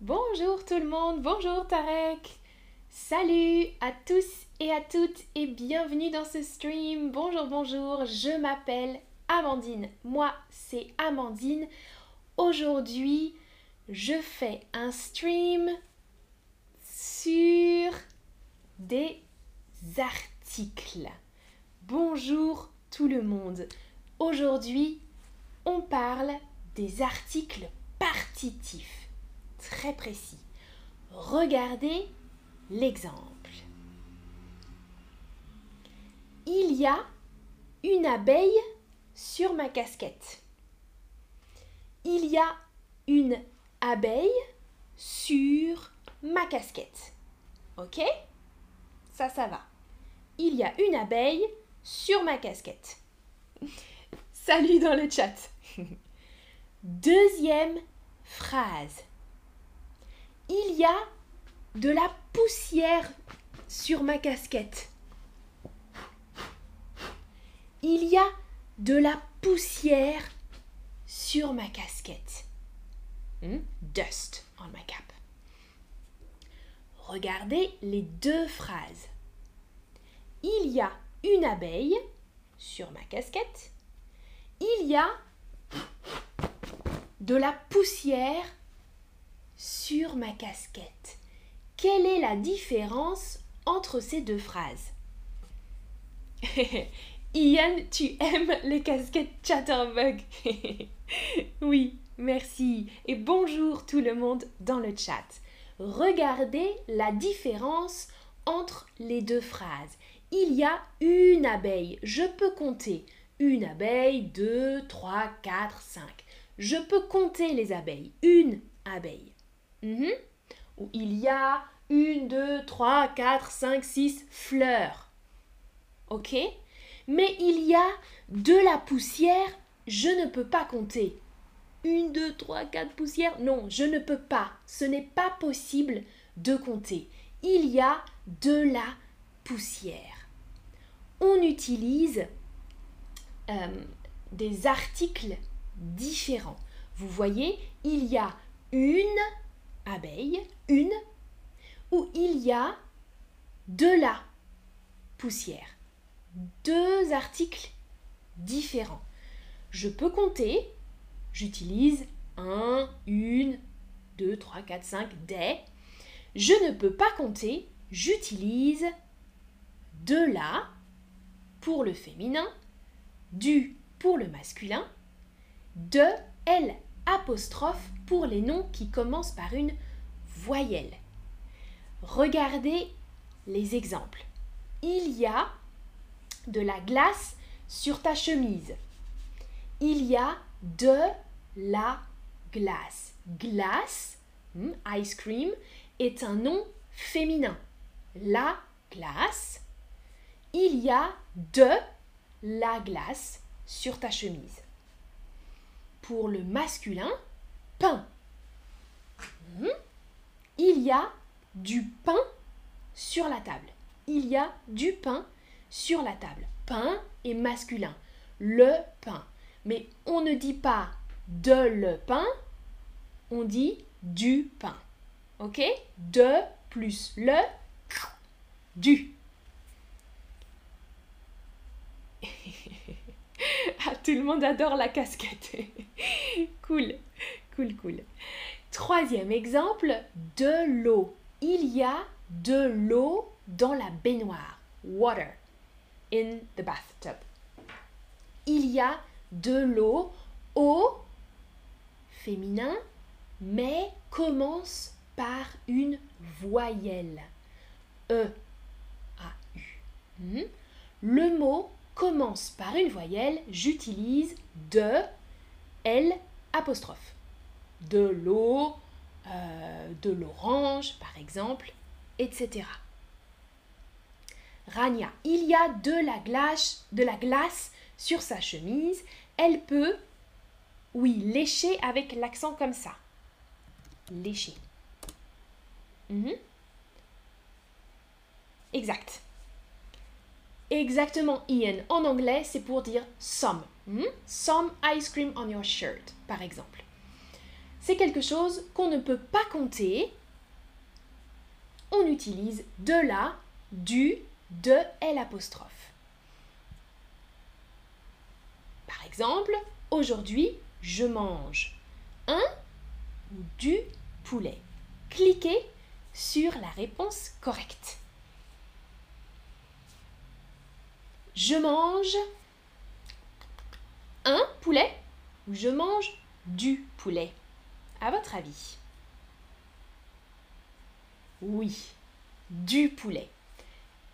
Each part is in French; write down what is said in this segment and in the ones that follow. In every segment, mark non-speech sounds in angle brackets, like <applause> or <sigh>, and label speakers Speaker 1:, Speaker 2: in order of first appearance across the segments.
Speaker 1: Bonjour tout le monde, bonjour Tarek. Salut à tous et à toutes et bienvenue dans ce stream. Bonjour, bonjour, je m'appelle Amandine. Moi, c'est Amandine. Aujourd'hui, je fais un stream sur des articles. Bonjour tout le monde. Aujourd'hui, on parle des articles partitifs. Très précis. Regardez l'exemple. Il y a une abeille sur ma casquette. Il y a une abeille sur ma casquette. Ok? Ça, ça va. Il y a une abeille sur ma casquette. <laughs> Salut dans le chat. <laughs> Deuxième phrase. Il y a de la poussière sur ma casquette. Il y a de la poussière sur ma casquette. Hmm? Dust on my cap. Regardez les deux phrases. Il y a une abeille sur ma casquette. Il y a de la poussière sur ma casquette. Quelle est la différence entre ces deux phrases <laughs> Ian, tu aimes les casquettes Chatterbug <laughs> Oui, merci. Et bonjour tout le monde dans le chat. Regardez la différence entre les deux phrases. Il y a une abeille. Je peux compter. Une abeille, deux, trois, quatre, cinq. Je peux compter les abeilles. Une abeille. Mhm. Il y a une, deux, trois, quatre, cinq, six fleurs. Ok Mais il y a de la poussière, je ne peux pas compter. Une, deux, trois, quatre poussières Non, je ne peux pas. Ce n'est pas possible de compter. Il y a de la poussière. On utilise euh, des articles différents. Vous voyez, il y a une une, où il y a de la poussière. Deux articles différents. Je peux compter, j'utilise un, une, deux, trois, quatre, cinq, des. Je ne peux pas compter, j'utilise de la pour le féminin, du pour le masculin, de, L pour les noms qui commencent par une voyelle. Regardez les exemples. Il y a de la glace sur ta chemise. Il y a de la glace. Glace, hmm, ice cream, est un nom féminin. La glace. Il y a de la glace sur ta chemise. Pour le masculin, pain. Hmm? Il y a du pain sur la table. Il y a du pain sur la table. Pain est masculin. Le pain. Mais on ne dit pas de le pain, on dit du pain. Ok? De plus le du. <laughs> <laughs> ah, tout le monde adore la casquette. <laughs> cool, cool, cool. Troisième exemple, de l'eau. Il y a de l'eau dans la baignoire. Water in the bathtub. Il y a de l'eau au féminin, mais commence par une voyelle. E, A, U. Hmm? Le mot commence par une voyelle, j'utilise de, L, apostrophe. De l'eau, euh, de l'orange par exemple, etc. Rania, il y a de la glace, sur sa chemise. Elle peut, oui, lécher avec l'accent comme ça. Lécher. Mhm. Exact. Exactement, Ian. En anglais, c'est pour dire some. Hmm? Some ice cream on your shirt, par exemple. c'est quelque chose qu'on ne peut pas compter. On utilise de la, du, de L. Par exemple, aujourd'hui, je mange un ou du poulet. Cliquez sur la réponse correcte. Je mange un poulet ou je mange du poulet À votre avis? Oui, du poulet.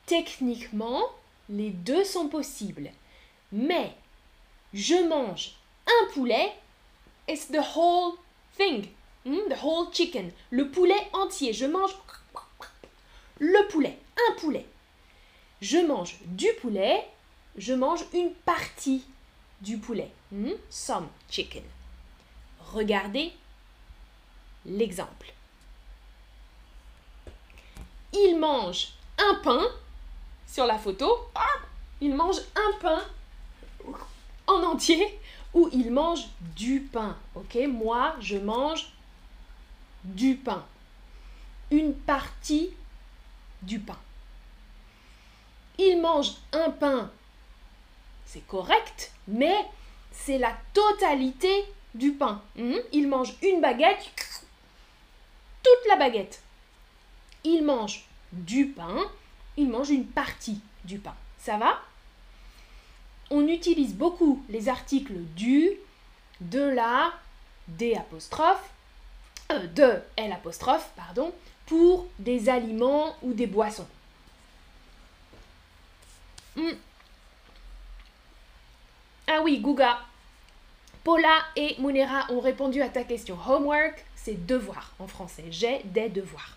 Speaker 1: Techniquement, les deux sont possibles. Mais je mange un poulet, it's the whole thing. Hmm, the whole chicken. Le poulet entier. Je mange le poulet. Un poulet. Je mange du poulet. Je mange une partie du poulet. Hmm, some chicken. Regardez l'exemple. Il mange un pain sur la photo. Il mange un pain en entier ou il mange du pain. Ok, moi je mange du pain. Une partie du pain. Il mange un pain. C'est correct, mais c'est la totalité du pain. Hmm? Il mange une baguette, toute la baguette. Il mange du pain, il mange une partie du pain. Ça va? On utilise beaucoup les articles du, de la, des apostrophes, euh, de L apostrophe, pardon, pour des aliments ou des boissons. Hmm. Ah oui, Gouga. Paula et Munera ont répondu à ta question. Homework, c'est devoir en français. J'ai des devoirs.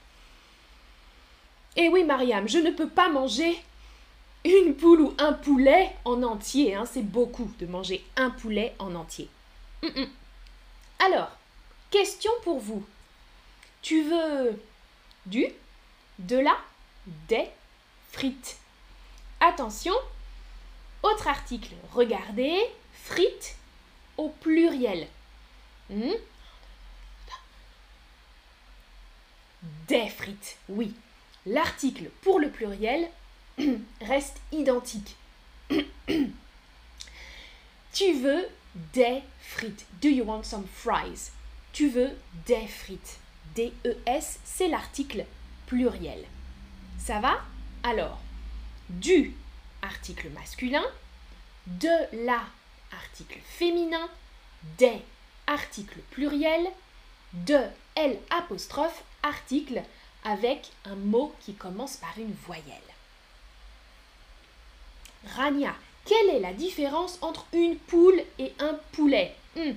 Speaker 1: Et eh oui, Mariam, je ne peux pas manger une poule ou un poulet en entier. Hein. C'est beaucoup de manger un poulet en entier. Alors, Question pour vous. Tu veux du, de la, des frites? Attention, autre article, regardez, frites au pluriel. Hmm? Des frites, oui. L'article pour le pluriel <clears throat> reste identique. <clears throat> tu veux des frites. Do you want some fries? Tu veux des frites. D-E-S, c'est l'article pluriel. Ça va? Alors, du, article masculin, de la, article féminin, des, article pluriel, de, L article avec un mot qui commence par une voyelle. Rania, quelle est la différence entre une poule et un poulet? Hmm,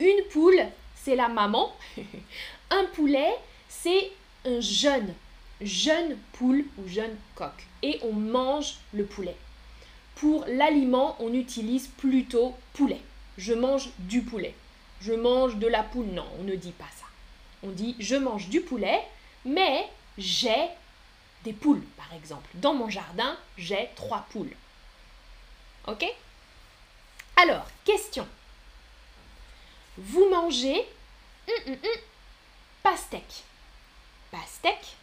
Speaker 1: Une poule, c'est la maman. <laughs> un poulet, c'est un jeune, jeune poule ou jeune coq. Et on mange le poulet. Pour l'aliment, on utilise plutôt poulet. Je mange du poulet. Je mange de la poule. Non, on ne dit pas ça. On dit je mange du poulet, mais j'ai des poules, par exemple. Dans mon jardin, j'ai trois poules. Ok? Alors, question. Vous mangez hum, pastèque. Pastèque?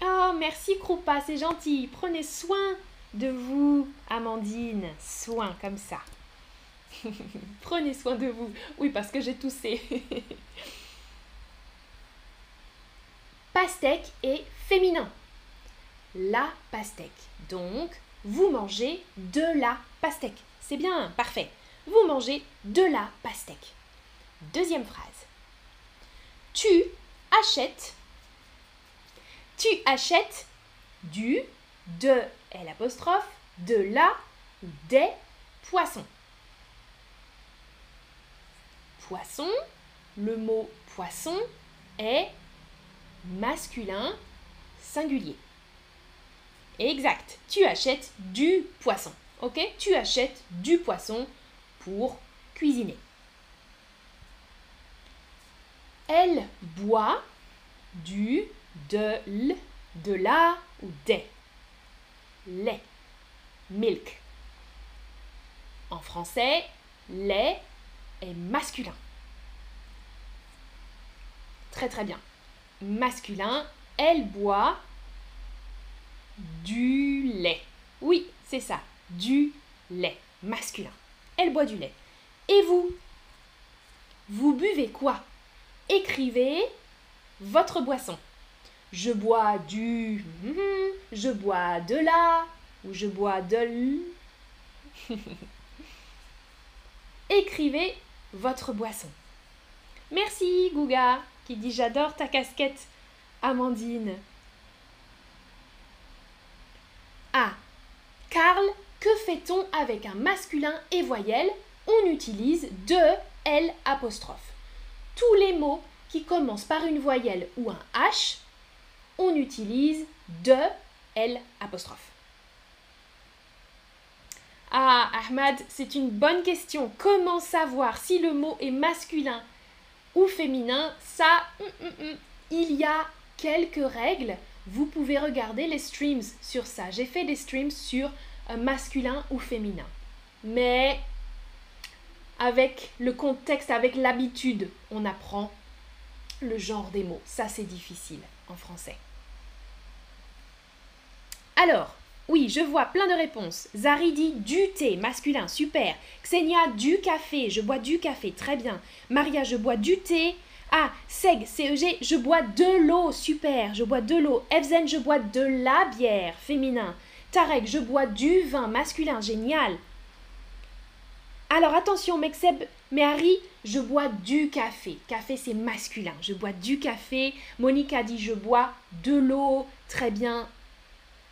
Speaker 1: Oh, merci Kroupa, c'est gentil. Prenez soin de vous, Amandine. Soin comme ça. <laughs> Prenez soin de vous. Oui, parce que j'ai toussé. <laughs> pastèque est féminin. La pastèque. Donc, vous mangez de la pastèque. C'est bien, parfait vous mangez de la pastèque. Deuxième phrase. Tu achètes. Tu achètes du, de, L apostrophe, de la ou des poissons. Poisson, le mot poisson est masculin singulier. Exact. Tu achètes du poisson. Ok? Tu achètes du poisson pour cuisiner. Elle boit du, de, l, de la ou des. Lait. Milk. En français, lait est masculin. très très bien. Masculin, elle boit du lait. Oui, c'est ça, du lait. Masculin. Elle boit du lait. Et vous? Vous buvez quoi? Écrivez votre boisson. Je bois du... Je bois de la... Ou je bois de l... <laughs> Écrivez votre boisson. Merci Gouga qui dit j'adore ta casquette Amandine. Ah, Karl, que fait-on avec un masculin et voyelle? On utilise de L apostrophe. Tous les mots qui commencent par une voyelle ou un H, on utilise de L. Ah, Ahmad, c'est une bonne question. Comment savoir si le mot est masculin ou féminin? Ça, hum, hum, hum, il y a quelques règles. Vous pouvez regarder les streams sur ça. J'ai fait des streams sur euh, masculin ou féminin. Mais avec le contexte, avec l'habitude, on apprend le genre des mots. Ça, c'est difficile en français. Alors, oui, je vois plein de réponses. Zari dit du thé, masculin, super. Xenia, du café, je bois du café, très bien. Maria, je bois du thé. Ah, Seg, CEG, je bois de l'eau, super, je bois de l'eau. Evzen, je bois de la bière, féminin. Tarek, je bois du vin, masculin, génial. Alors attention, Mexeb, Harry, je bois du café. Café, c'est masculin. Je bois du café. Monica dit, je bois de l'eau, très bien.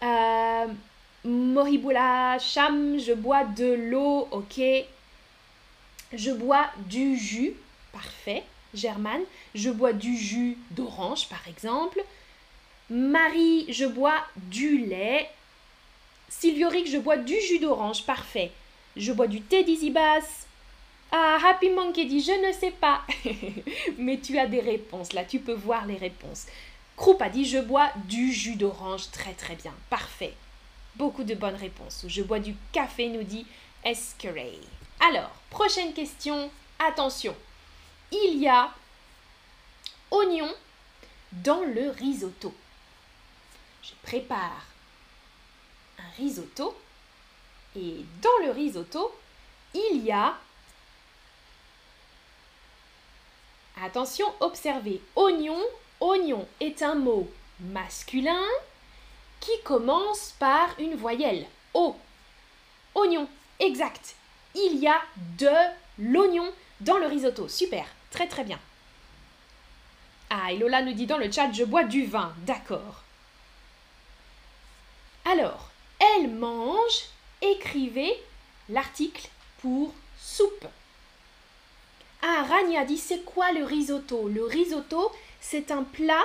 Speaker 1: Euh, Moribula, je bois de l'eau, ok. Je bois du jus, parfait. Germane, je bois du jus d'orange, par exemple. Marie, je bois du lait. Sylvioric, je bois du jus d'orange, parfait. Je bois du thé d'Izibas. Ah, Happy Monkey dit, je ne sais pas. <laughs> Mais tu as des réponses, là, tu peux voir les réponses. Croup a dit, je bois du jus d'orange, très très bien, parfait. Beaucoup de bonnes réponses. Je bois du café, nous dit Eskeray. Alors, prochaine question, attention. Il y a oignon dans le risotto. Je prépare un risotto et dans le risotto, il y a Attention, observez. Oignon, oignon est un mot masculin qui commence par une voyelle. O. Oignon, exact. Il y a de l'oignon dans le risotto. Super, très très bien. Ah, et Lola nous dit dans le chat, je bois du vin. D'accord. Alors, elle mange, écrivez l'article pour soupe. Ah, Rania dit c'est quoi le risotto? Le risotto, c'est un plat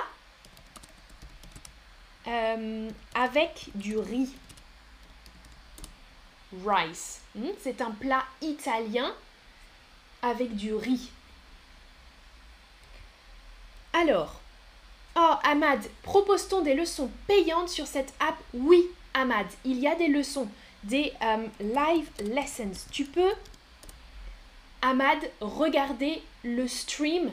Speaker 1: euh, avec du riz. Rice. Hmm, c'est un plat italien avec du riz. Alors, oh Ahmad, propose-t-on des leçons payantes sur cette app? Oui, Ahmad, il y a des leçons, des euh, live lessons. Tu peux Ahmad, regardez le stream.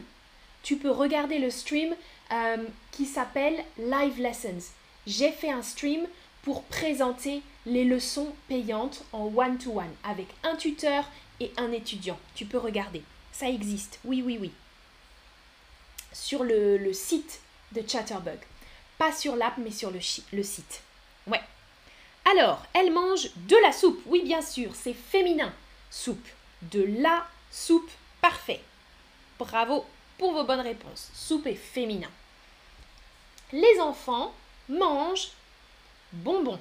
Speaker 1: Tu peux regarder le stream euh, qui s'appelle Live Lessons. J'ai fait un stream pour présenter les leçons payantes en one-to-one avec un tuteur et un étudiant. Tu peux regarder. Ça existe. Oui, oui, oui. Sur le, site de Chatterbug. Pas sur l'app, mais sur le, le site. Ouais. Alors, elle mange de la soupe. Oui, bien sûr, c'est féminin. Soupe. De la Soupe, parfait. Bravo pour vos bonnes réponses. Soupe est féminin. Les enfants mangent bonbons.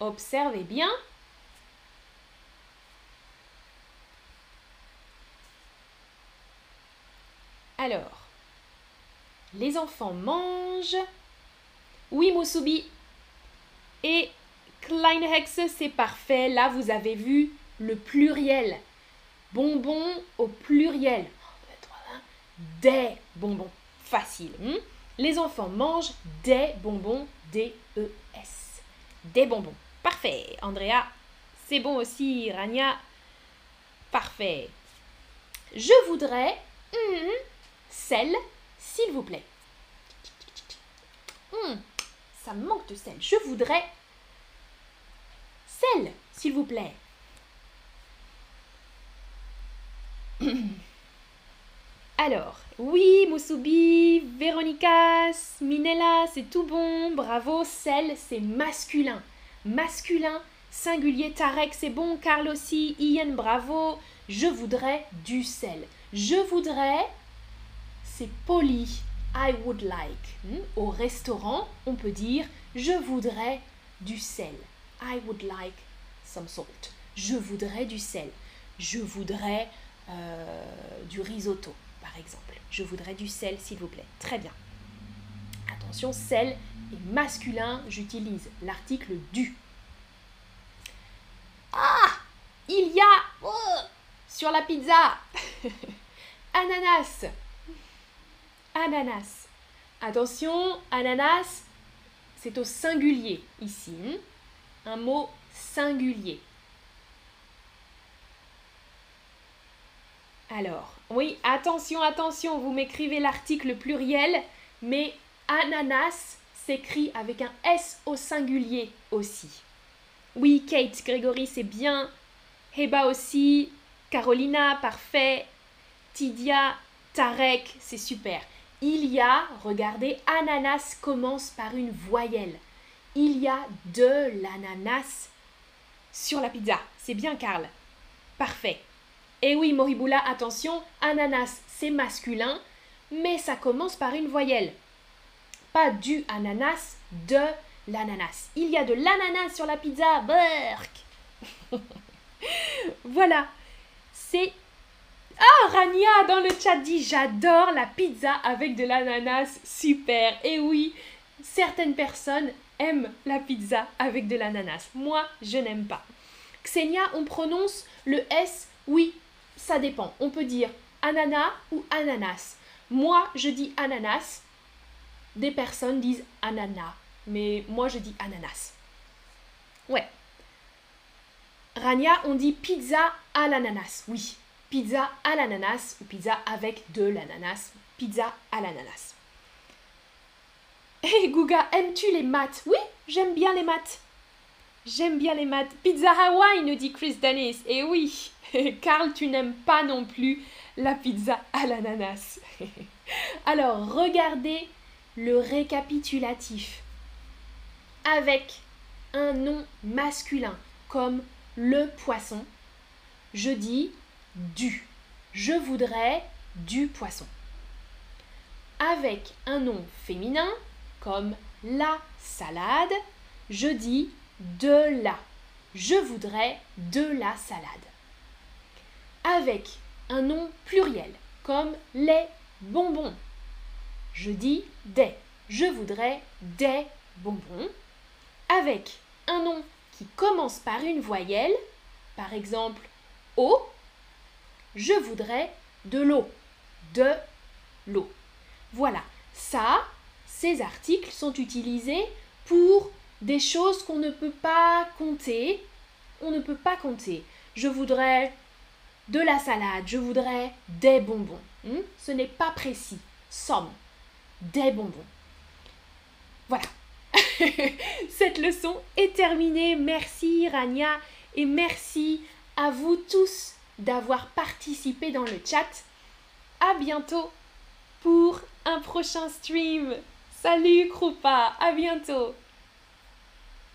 Speaker 1: Observez bien. Alors, les enfants mangent. Oui, Mousoubi. Et Kleinhexe, c'est parfait. Là, vous avez vu le pluriel. Bonbons au pluriel. Des bonbons. Facile. Hmm? Les enfants mangent des bonbons. D-E-S. Des bonbons. Parfait. Andrea, c'est bon aussi. Rania, parfait. Je voudrais hmm, sel, s'il vous plaît. Hum, ça manque de sel. Je voudrais sel, s'il vous plaît. <clears throat> Alors, oui, Mousoubi, Véronica, Minella, c'est tout bon, bravo, sel, c'est masculin. Masculin, singulier, Tarek, c'est bon, Carl aussi, Ian, bravo, je voudrais du sel. Je voudrais, c'est poli, I would like. Hmm? Au restaurant, on peut dire, je voudrais du sel. I would like some salt. Je voudrais du sel. Je voudrais euh, du risotto, par exemple. Je voudrais du sel, s'il vous plaît. Très bien. Attention, sel est masculin. J'utilise l'article du. Ah Il y a oh, sur la pizza <laughs> ananas. Ananas. Attention, ananas, c'est au singulier ici. Un mot singulier. Alors, oui, attention, attention, vous m'écrivez l'article pluriel, mais ananas s'écrit avec un S au singulier aussi. Oui, Kate, Grégory, c'est bien. Heba aussi. Carolina, parfait. Tidia, Tarek, c'est super. Il y a, regardez, ananas commence par une voyelle. Il y a de l'ananas sur la pizza. C'est bien, Karl. Parfait. Et oui, Moribula, attention, ananas, c'est masculin, mais ça commence par une voyelle. Pas du ananas, de l'ananas. Il y a de l'ananas sur la pizza, Burk. <laughs> voilà, c'est... Ah, Rania dans le chat dit j'adore la pizza avec de l'ananas, super. Et oui, certaines personnes aiment la pizza avec de l'ananas. Moi, je n'aime pas. Xenia, on prononce le S, oui, ça dépend. On peut dire ananas ou ananas. Moi, je dis ananas. Des personnes disent ananas. Mais moi, je dis ananas. Ouais. Rania, on dit pizza à l'ananas. Oui. Pizza à l'ananas ou pizza avec de l'ananas. Pizza à l'ananas. Hé <laughs> hey, Guga, aimes-tu les maths? Oui, j'aime bien les maths. J'aime bien les maths. Pizza Hawaii, nous dit Chris Dennis. Et oui, <laughs> Carl, tu n'aimes pas non plus la pizza à l'ananas. <laughs> Alors, regardez le récapitulatif. Avec un nom masculin, comme le poisson, je dis du. Je voudrais du poisson. Avec un nom féminin, comme la salade, je dis de la. Je voudrais de la salade. Avec un nom pluriel, comme les bonbons. Je dis des. Je voudrais des bonbons. Avec un nom qui commence par une voyelle, par exemple O, je voudrais de l'eau. De l'eau. Voilà, ça, ces articles sont utilisés pour des choses qu'on ne peut pas compter. On ne peut pas compter. Je voudrais de la salade, je voudrais des bonbons. Hmm? Ce n'est pas précis. Somme. Des bonbons. Voilà. <laughs> Cette leçon est terminée. Merci Rania et merci à vous tous d'avoir participé dans le chat. À bientôt pour un prochain stream. Salut Krupa, à bientôt.